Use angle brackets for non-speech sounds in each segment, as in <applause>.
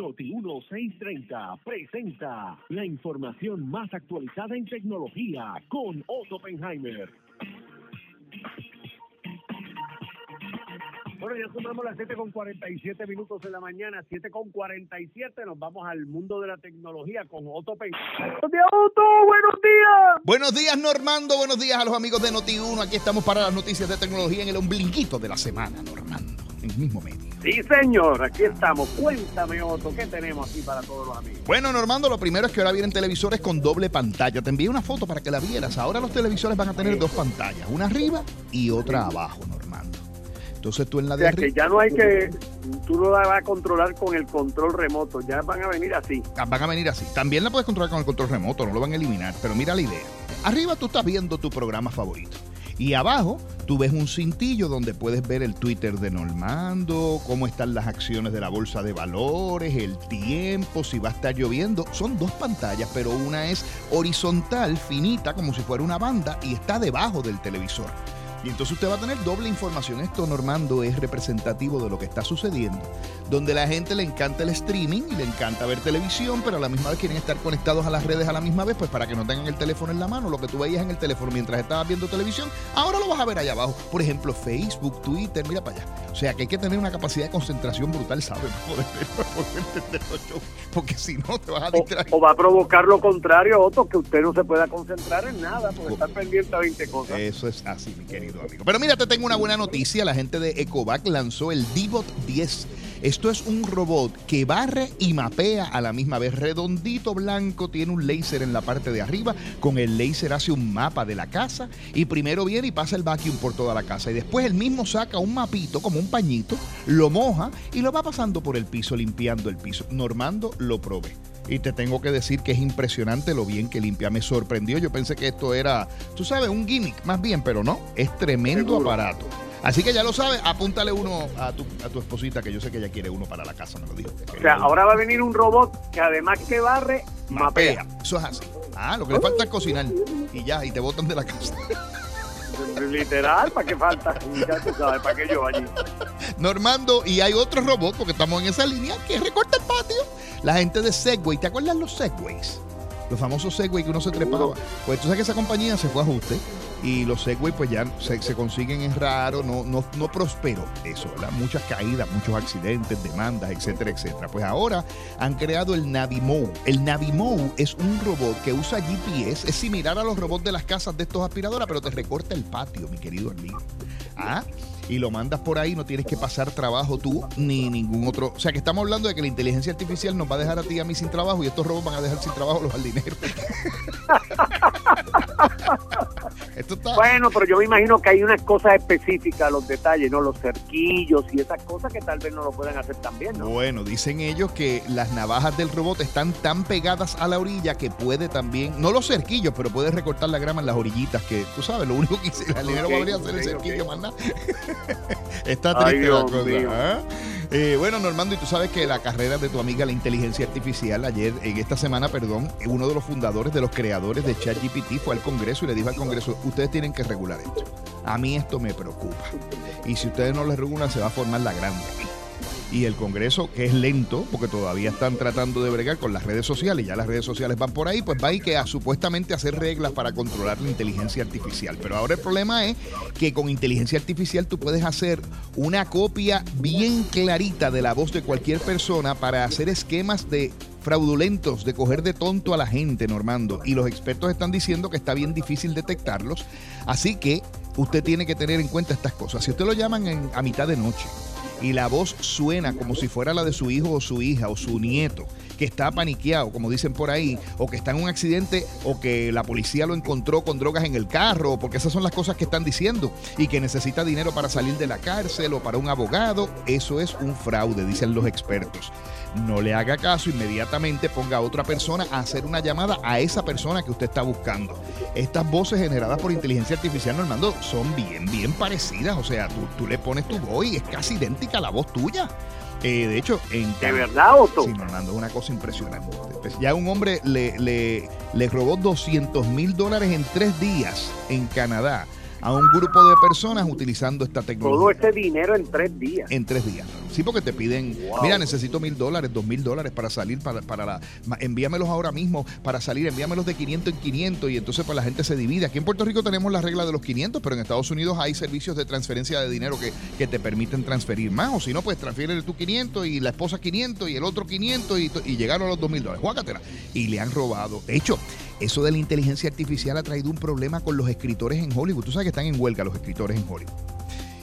Noti 1630 presenta la información más actualizada en tecnología con Otto Oppenheimer. Bueno, ya sumamos las 7 con 47 minutos en la mañana, 7 con 47. Nos vamos al mundo de la tecnología con Otto Oppenheimer. ¡Buenos días, Otto! ¡Buenos días! Buenos días, Normando. Buenos días a los amigos de Noti1. Aquí estamos para las noticias de tecnología en el ombliguito de la semana, Normando. El mismo medio. Sí, señor, aquí estamos. Cuéntame, Otto, ¿qué tenemos aquí para todos los amigos? Bueno, Normando, lo primero es que ahora vienen televisores con doble pantalla. Te envié una foto para que la vieras. Ahora los televisores van a tener dos pantallas, una arriba y otra abajo, Normando. Entonces tú en la O de sea, que arriba ya no hay que... Tú no la vas a controlar con el control remoto, ya van a venir así. Ah, van a venir así. También la puedes controlar con el control remoto, no lo van a eliminar. Pero mira la idea. Arriba tú estás viendo tu programa favorito. Y abajo tú ves un cintillo donde puedes ver el Twitter de Normando, cómo están las acciones de la bolsa de valores, el tiempo, si va a estar lloviendo. Son dos pantallas, pero una es horizontal, finita, como si fuera una banda, y está debajo del televisor. Y entonces usted va a tener doble información. Esto, Normando, es representativo de lo que está sucediendo. Donde la gente le encanta el streaming y le encanta ver televisión, pero a la misma vez quieren estar conectados a las redes a la misma vez, pues para que no tengan el teléfono en la mano. Lo que tú veías en el teléfono mientras estabas viendo televisión, ahora lo vas a ver allá abajo. Por ejemplo, Facebook, Twitter, mira para allá. O sea que hay que tener una capacidad de concentración brutal, ¿sabes? Para poder, <laughs> entender los shows. Porque si no, te vas a distraer. o va a provocar lo contrario, Otto, que usted no se pueda concentrar en nada, porque estar pendiente a 20 cosas. Eso es así, mi querido Pero mira, te tengo una buena noticia. La gente de Ecovac lanzó el Divot 10. Esto es un robot que barre y mapea a la misma vez. Redondito, blanco, tiene un láser en la parte de arriba. Con el láser hace un mapa de la casa. Y primero viene y pasa el vacuum por toda la casa. Y después él mismo saca un mapito, como un pañito, lo moja y lo va pasando por el piso, limpiando el piso. Normando lo probé. Y te tengo que decir que es impresionante lo bien que limpia. Me sorprendió. Yo pensé que esto era, tú sabes, un gimmick más bien, pero no. Es tremendo Seguro. aparato. Así que ya lo sabes, apúntale uno a tu, a tu esposita, que yo sé que ella quiere uno para la casa, me lo dijo. O sea, ahora va a venir un robot que además que barre, mapea. Eso es así. Ah, lo que le falta es cocinar. Y ya, y te botan de la casa. <laughs> Literal, ¿para qué falta? Ya tú sabes, ¿para qué yo allí? Normando, y hay otro robot, porque estamos en esa línea, que recorta el patio. La gente de Segway, ¿te acuerdas los Segways? Los famosos Segway que uno se trepaba. Pues tú sabes que esa compañía se fue a ajuste y los Segway pues ya se, consiguen en raro, no, no, no prosperó eso, ¿verdad? Muchas caídas, muchos accidentes, demandas, etcétera, etcétera. Pues ahora han creado el Navimo. El Navimo es un robot que usa GPS, es similar a los robots de las casas de estos aspiradoras, pero te recorta el patio, mi querido amigo. Ah, y lo mandas por ahí, no tienes que pasar trabajo tú ni ningún otro. O sea, que estamos hablando de que la inteligencia artificial nos va a dejar a ti y a mí sin trabajo y estos robots van a dejar sin trabajo los jardineros. <laughs> Esto está. Bueno, pero yo me imagino que hay unas cosas específicas, los detalles, ¿no? Los cerquillos y esas cosas que tal vez no lo puedan hacer también, ¿no? Bueno, dicen ellos que las navajas del robot están tan pegadas a la orilla que puede también, no los cerquillos, pero puede recortar la grama en las orillitas, que tú sabes, lo único que hice, el jardinero Ok, podría hacer el ok, cerquillo ok. más nada. <laughs> Está Ay, triste la cosa. Eh, bueno, Normando, y tú sabes que la carrera de tu amiga la inteligencia artificial, ayer, en esta semana, perdón, uno de los fundadores, de los creadores de ChatGPT fue al Congreso y le dijo al Congreso, ustedes tienen que regular esto. A mí esto me preocupa. Y si ustedes no lo regulan, se va a formar la grande. Y el Congreso, que es lento, porque todavía están tratando de bregar con las redes sociales, ya las redes sociales van por ahí, pues va que a supuestamente hacer reglas para controlar la inteligencia artificial. Pero ahora el problema es que con inteligencia artificial tú puedes hacer una copia bien clarita de la voz de cualquier persona para hacer esquemas de fraudulentos, de coger de tonto a la gente, Normando. Y los expertos están diciendo que está bien difícil detectarlos. Así que usted tiene que tener en cuenta estas cosas. Si usted lo llaman en- a mitad de noche, y la voz suena como si fuera la de su hijo o su hija o su nieto, que está paniqueado, como dicen por ahí, o que está en un accidente, o que la policía lo encontró con drogas en el carro, porque esas son las cosas que están diciendo, y que necesita dinero para salir de la cárcel o para un abogado, eso es un fraude, dicen los expertos. No le haga caso, inmediatamente ponga a otra persona a hacer una llamada a esa persona que usted está buscando. Estas voces generadas por inteligencia artificial, Normando, son bien, bien parecidas. O sea, tú, tú le pones tu voz y es casi idéntica a la voz tuya. Eh, de hecho, en ¿De verdad, Otto? Sí, Normando, es una cosa impresionante. Pues ya un hombre le, le, le robó 200 mil dólares en tres días en Canadá a un grupo de personas utilizando esta tecnología. Todo ese dinero en tres días. En tres días. Sí, porque te piden, mira, necesito mil dólares, dos mil dólares para salir, para, para la, envíamelos ahora mismo para salir, envíamelos de 500 en 500 y entonces pues la gente se divide. Aquí en Puerto Rico tenemos la regla de los 500, pero en Estados Unidos hay servicios de transferencia de dinero que, que te permiten transferir más, o si no, pues transfiere tú 500 y la esposa 500 y el otro 500 y, y llegaron a los dos mil dólares. Juácatela. Y le han robado. Hecho, eso de la inteligencia artificial ha traído un problema con los escritores en Hollywood. Tú sabes que están en huelga los escritores en Hollywood.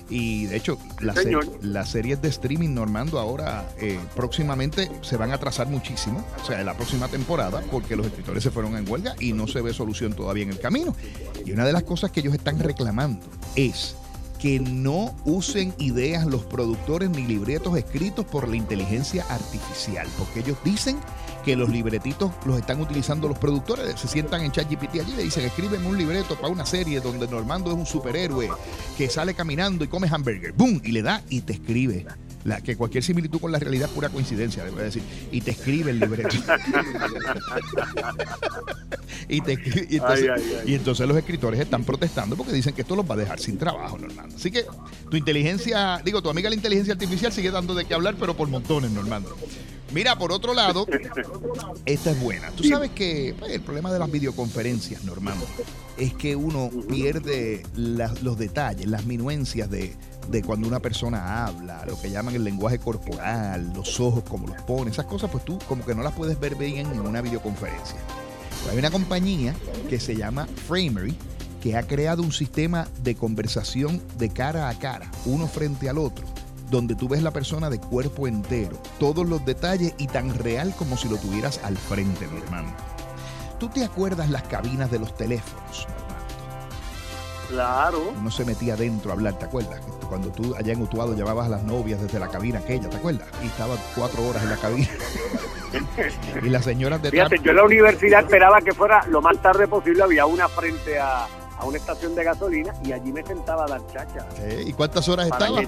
Y de hecho, las series de streaming, Normando, ahora eh, próximamente se van a atrasar muchísimo, o sea, en la próxima temporada, porque los escritores se fueron en huelga y no se ve solución todavía en el camino. Y una de las cosas que ellos están reclamando es que no usen ideas los productores ni libretos escritos por la inteligencia artificial, porque ellos dicen que los libretitos los están utilizando los productores. Se sientan en ChatGPT allí y le dicen, escríbeme un libreto para una serie donde Normando es un superhéroe que sale caminando y come hamburger. ¡Boom! Y le da y te escribe. La, que cualquier similitud con la realidad es pura coincidencia, le voy a decir. Y te escribe el libreto. <laughs> y, te, y, entonces, y, entonces, los escritores están protestando porque dicen que esto los va a dejar sin trabajo, Normando. Así que tu inteligencia, digo, tu amiga la inteligencia artificial sigue dando de qué hablar, pero por montones, Normando. Mira, por otro lado, esta es buena. Tú sabes que pues, el problema de las videoconferencias, Normando, es que uno pierde los detalles, las minuencias de, cuando una persona habla, lo que llaman el lenguaje corporal, los ojos, como los pone, esas cosas, pues tú como que no las puedes ver bien en una videoconferencia. hay una compañía que se llama Framery que ha creado un sistema de conversación de cara a cara, uno frente al otro donde tú ves la persona de cuerpo entero, todos los detalles y tan real como si lo tuvieras al frente, mi hermano. ¿Tú te acuerdas las cabinas de los teléfonos, Claro. Uno se metía adentro a hablar, ¿te acuerdas? Cuando tú allá en Utuado llamabas a las novias desde la cabina aquella, ¿te acuerdas? Y estaba cuatro horas en la cabina. <laughs> y las señoras de Fíjate, yo en la universidad esperaba que fuera lo más tarde posible, había una frente a, a una estación de gasolina y allí me sentaba a dar chacha. ¿Y cuántas horas estaba?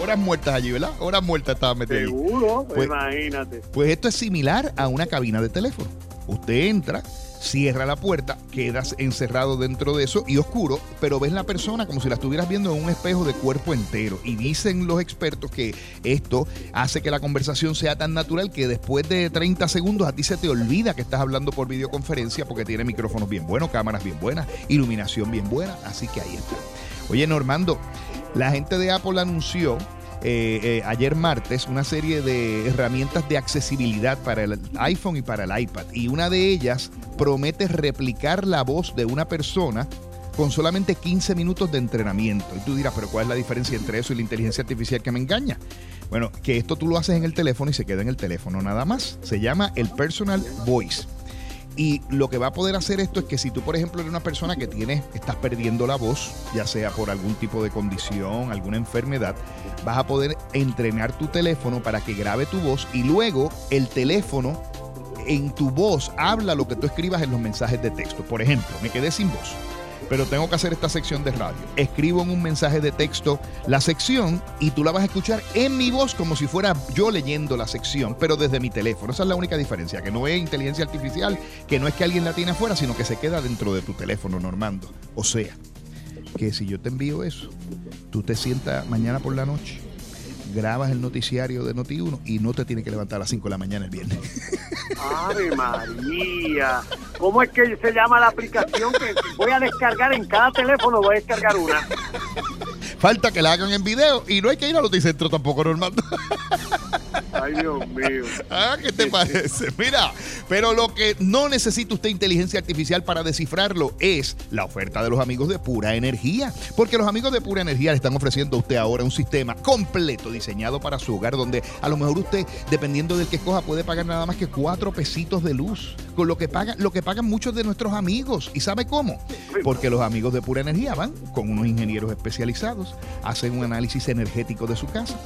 Horas muertas allí, ¿verdad? Horas muertas estaba metido Seguro, pues, imagínate. Pues esto es similar a una cabina de teléfono. Usted entra, cierra la puerta, quedas encerrado dentro de eso y oscuro, pero ves la persona como si la estuvieras viendo en un espejo de cuerpo entero. Y dicen los expertos que esto hace que la conversación sea tan natural que después de 30 segundos a ti se te olvida que estás hablando por videoconferencia porque tiene micrófonos bien buenos, cámaras bien buenas, iluminación bien buena. Así que ahí está. Oye, Normando, la gente de Apple anunció eh, eh, ayer martes una serie de herramientas de accesibilidad para el iPhone y para el iPad. Y una de ellas promete replicar la voz de una persona con solamente 15 minutos de entrenamiento. Y tú dirás, pero ¿cuál es la diferencia entre eso y la inteligencia artificial que me engaña? Bueno, que esto tú lo haces en el teléfono y se queda en el teléfono nada más. Se llama el Personal Voice. Y lo que va a poder hacer esto es que si tú, por ejemplo, eres una persona que tienes, estás perdiendo la voz, ya sea por algún tipo de condición, alguna enfermedad, vas a poder entrenar tu teléfono para que grabe tu voz y luego el teléfono en tu voz habla lo que tú escribas en los mensajes de texto. Por ejemplo, me quedé sin voz pero tengo que hacer esta sección de radio. Escribo en un mensaje de texto la sección y tú la vas a escuchar en mi voz como si fuera yo leyendo la sección, pero desde mi teléfono. Esa es la única diferencia, que no es inteligencia artificial, que no es que alguien la tiene afuera, sino que se queda dentro de tu teléfono, Normando. O sea, que si yo te envío eso, tú te sientas mañana por la noche grabas el noticiario de Noti1 y no te tienes que levantar a las 5 de la mañana el viernes. <laughs> ¡Ave María! ¿Cómo es que se llama la aplicación que voy a descargar en cada teléfono? Voy a descargar una. Falta que la hagan en video y no hay que ir al Noticentro tampoco, normal. Ay, Dios mío. <laughs> Ah, ¿qué te parece? Mira, pero lo que no necesita usted inteligencia artificial para descifrarlo es la oferta de los amigos de Pura Energía. Porque los amigos de Pura Energía le están ofreciendo a usted ahora un sistema completo diseñado para su hogar, donde a lo mejor usted, dependiendo del que escoja, puede pagar nada más que cuatro pesitos de luz. Con lo que pagan, lo que pagan muchos de nuestros amigos. ¿Y sabe cómo? Porque los amigos de Pura Energía van con unos ingenieros especializados, hacen un análisis energético de su casa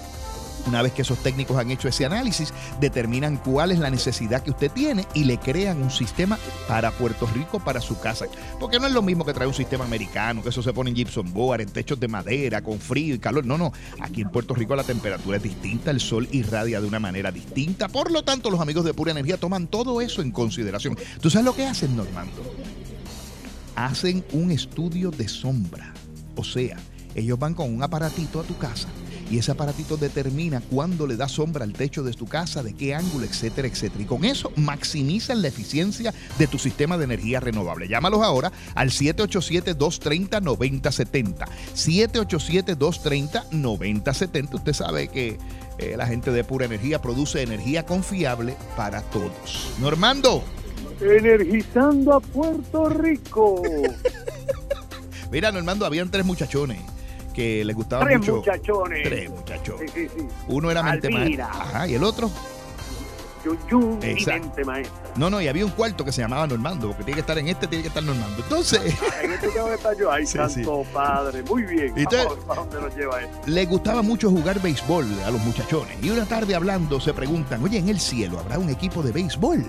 una vez que esos técnicos han hecho ese análisis, determinan cuál es la necesidad que usted tiene y le crean un sistema para Puerto Rico, para su casa. Porque no es lo mismo que traer un sistema americano, que eso se pone en gypsum board, en techos de madera, con frío y calor. No, no. Aquí en Puerto Rico la temperatura es distinta, el sol irradia de una manera distinta. Por lo tanto, los amigos de Pura Energía toman todo eso en consideración. ¿Tú sabes lo que hacen, Normando? hacen un estudio de sombra. O sea, ellos van con un aparatito a tu casa y ese aparatito determina cuándo le da sombra al techo de tu casa, de qué ángulo, etcétera, etcétera. Y con eso maximizan la eficiencia de tu sistema de energía renovable. Llámalos ahora al 787-230-9070. 787-230-9070. Usted sabe que eh, la gente de Pura Energía produce energía confiable para todos. Normando. Energizando a Puerto Rico. <laughs> Mira, Normando, habían tres muchachones que les gustaba Tres mucho. muchachones. Tres muchachones. Sí, sí, sí. Uno era mente maestra. Ajá, y el otro. Yun Yun y Exacto. mente maestra. No, no, y había un cuarto que se llamaba Normando, porque tiene que estar en este, tiene que estar Normando. Entonces, Ah, En este tengo que estar yo. Ay, <laughs> santo padre. Muy bien. Y Vamos, ¿Para dónde nos lleva esto? les gustaba mucho jugar béisbol a los muchachones. Y una tarde hablando se preguntan, oye, en el cielo habrá un equipo de béisbol.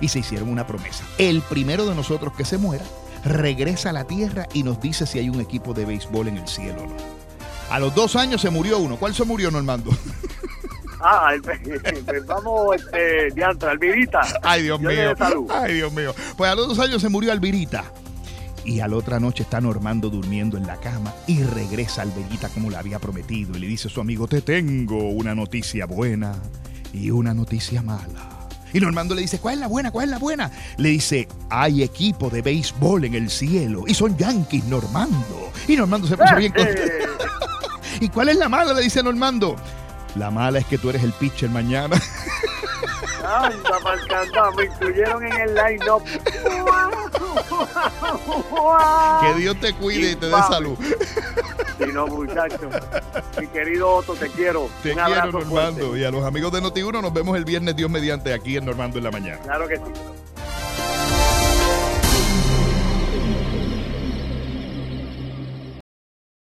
Y se hicieron una promesa. El primero de nosotros que se muera regresa a la tierra y nos dice si hay un equipo de béisbol en el cielo o no. A los dos años se murió uno. ¿Cuál se murió, Normando? <laughs> Ah, el, pues <laughs> vamos, este, diantra, Alvirita. Ay, Dios mío. Ay, Dios mío. Pues a los dos años se murió Alvirita. Y a la otra noche está Normando durmiendo en la cama y regresa Alvirita como le había prometido. Y le dice a su amigo, te tengo una noticia buena y una noticia mala. Y Normando le dice, ¿cuál es la buena? ¿Cuál es la buena? Le dice, hay equipo de béisbol en el cielo y son yanquis, Normando. Y Normando se puso bien contento. <laughs> ¿Y cuál es la mala? Le dice Normando. La mala es que tú eres el pitcher mañana. Anda, mal candado, me incluyeron en el line-up. <laughs> que Dios te cuide y te dé salud. Sí, no, muchacho. Mi querido Otto, te quiero. Te Un quiero, Normando. fuerte. Y a los amigos de Noti1 nos vemos el viernes, Dios mediante, aquí en Normando en la mañana. Claro que sí.